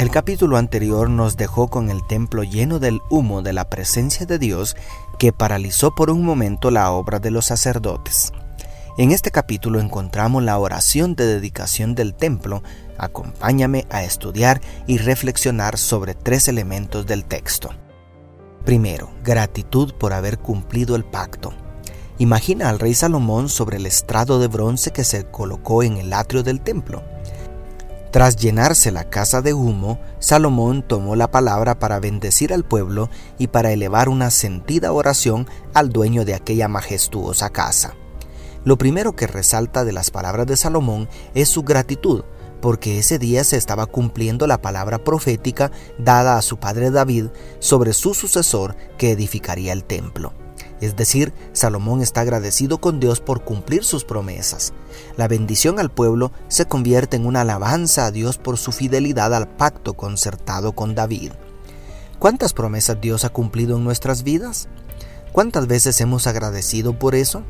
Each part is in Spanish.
el capítulo anterior nos dejó con el templo lleno del humo de la presencia de Dios que paralizó por un momento la obra de los sacerdotes. En este capítulo encontramos la oración de dedicación del templo. Acompáñame a estudiar y reflexionar sobre tres elementos del texto. Primero, gratitud por haber cumplido el pacto. Imagina al rey Salomón sobre el estrado de bronce que se colocó en el atrio del templo. Tras llenarse la casa de humo, Salomón tomó la palabra para bendecir al pueblo y para elevar una sentida oración al dueño de aquella majestuosa casa. Lo primero que resalta de las palabras de Salomón es su gratitud, porque ese día se estaba cumpliendo la palabra profética dada a su padre David sobre su sucesor que edificaría el templo. Es decir, Salomón está agradecido con Dios por cumplir sus promesas. La bendición al pueblo se convierte en una alabanza a Dios por su fidelidad al pacto concertado con David. ¿Cuántas promesas Dios ha cumplido en nuestras vidas? ¿Cuántas veces hemos agradecido por eso?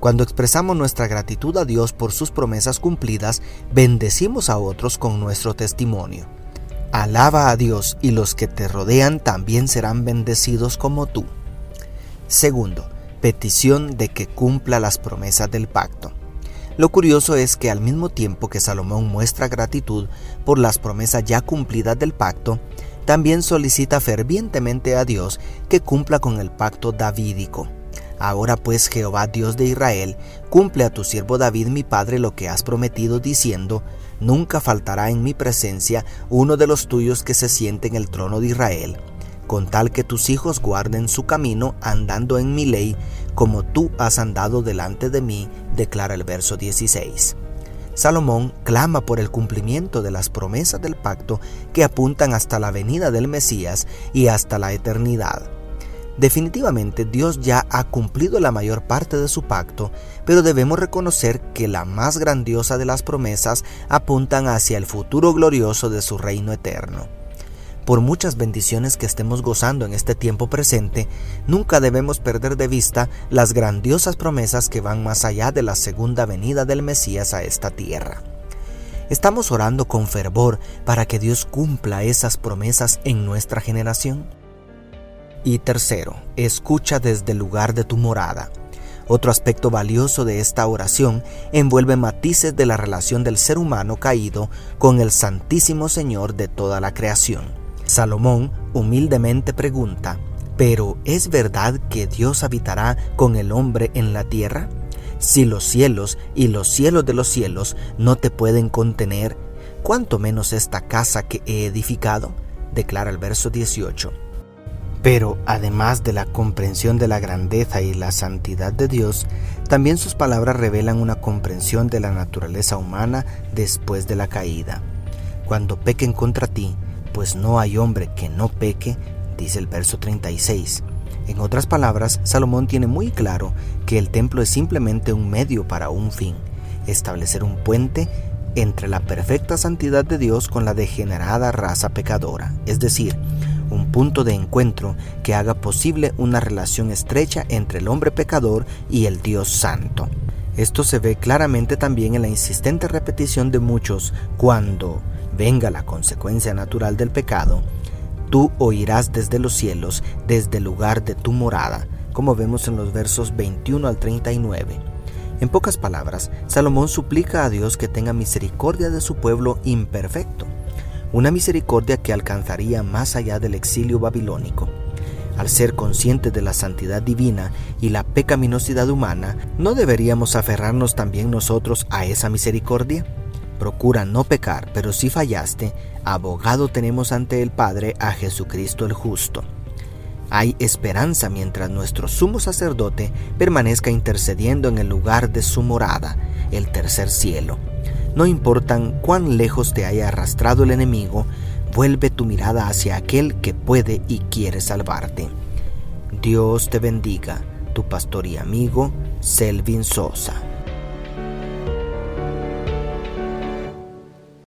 Cuando expresamos nuestra gratitud a Dios por sus promesas cumplidas, bendecimos a otros con nuestro testimonio. Alaba a Dios y los que te rodean también serán bendecidos como tú. Segundo, petición de que cumpla las promesas del pacto. Lo curioso es que al mismo tiempo que Salomón muestra gratitud por las promesas ya cumplidas del pacto, también solicita fervientemente a Dios que cumpla con el pacto davídico. Ahora pues Jehová Dios de Israel, cumple a tu siervo David mi padre lo que has prometido diciendo, nunca faltará en mi presencia uno de los tuyos que se siente en el trono de Israel con tal que tus hijos guarden su camino andando en mi ley, como tú has andado delante de mí, declara el verso 16. Salomón clama por el cumplimiento de las promesas del pacto que apuntan hasta la venida del Mesías y hasta la eternidad. Definitivamente Dios ya ha cumplido la mayor parte de su pacto, pero debemos reconocer que la más grandiosa de las promesas apuntan hacia el futuro glorioso de su reino eterno. Por muchas bendiciones que estemos gozando en este tiempo presente, nunca debemos perder de vista las grandiosas promesas que van más allá de la segunda venida del Mesías a esta tierra. ¿Estamos orando con fervor para que Dios cumpla esas promesas en nuestra generación? Y tercero, escucha desde el lugar de tu morada. Otro aspecto valioso de esta oración envuelve matices de la relación del ser humano caído con el Santísimo Señor de toda la creación. Salomón humildemente pregunta, ¿pero es verdad que Dios habitará con el hombre en la tierra? Si los cielos y los cielos de los cielos no te pueden contener, ¿cuánto menos esta casa que he edificado? declara el verso 18. Pero además de la comprensión de la grandeza y la santidad de Dios, también sus palabras revelan una comprensión de la naturaleza humana después de la caída. Cuando pequen contra ti, pues no hay hombre que no peque, dice el verso 36. En otras palabras, Salomón tiene muy claro que el templo es simplemente un medio para un fin, establecer un puente entre la perfecta santidad de Dios con la degenerada raza pecadora, es decir, un punto de encuentro que haga posible una relación estrecha entre el hombre pecador y el Dios santo. Esto se ve claramente también en la insistente repetición de muchos cuando venga la consecuencia natural del pecado, tú oirás desde los cielos, desde el lugar de tu morada, como vemos en los versos 21 al 39. En pocas palabras, Salomón suplica a Dios que tenga misericordia de su pueblo imperfecto, una misericordia que alcanzaría más allá del exilio babilónico. Al ser conscientes de la santidad divina y la pecaminosidad humana, ¿no deberíamos aferrarnos también nosotros a esa misericordia? Procura no pecar, pero si fallaste, abogado tenemos ante el Padre a Jesucristo el justo. Hay esperanza mientras nuestro sumo sacerdote permanezca intercediendo en el lugar de su morada, el tercer cielo. No importan cuán lejos te haya arrastrado el enemigo, Vuelve tu mirada hacia aquel que puede y quiere salvarte. Dios te bendiga, tu pastor y amigo Selvin Sosa.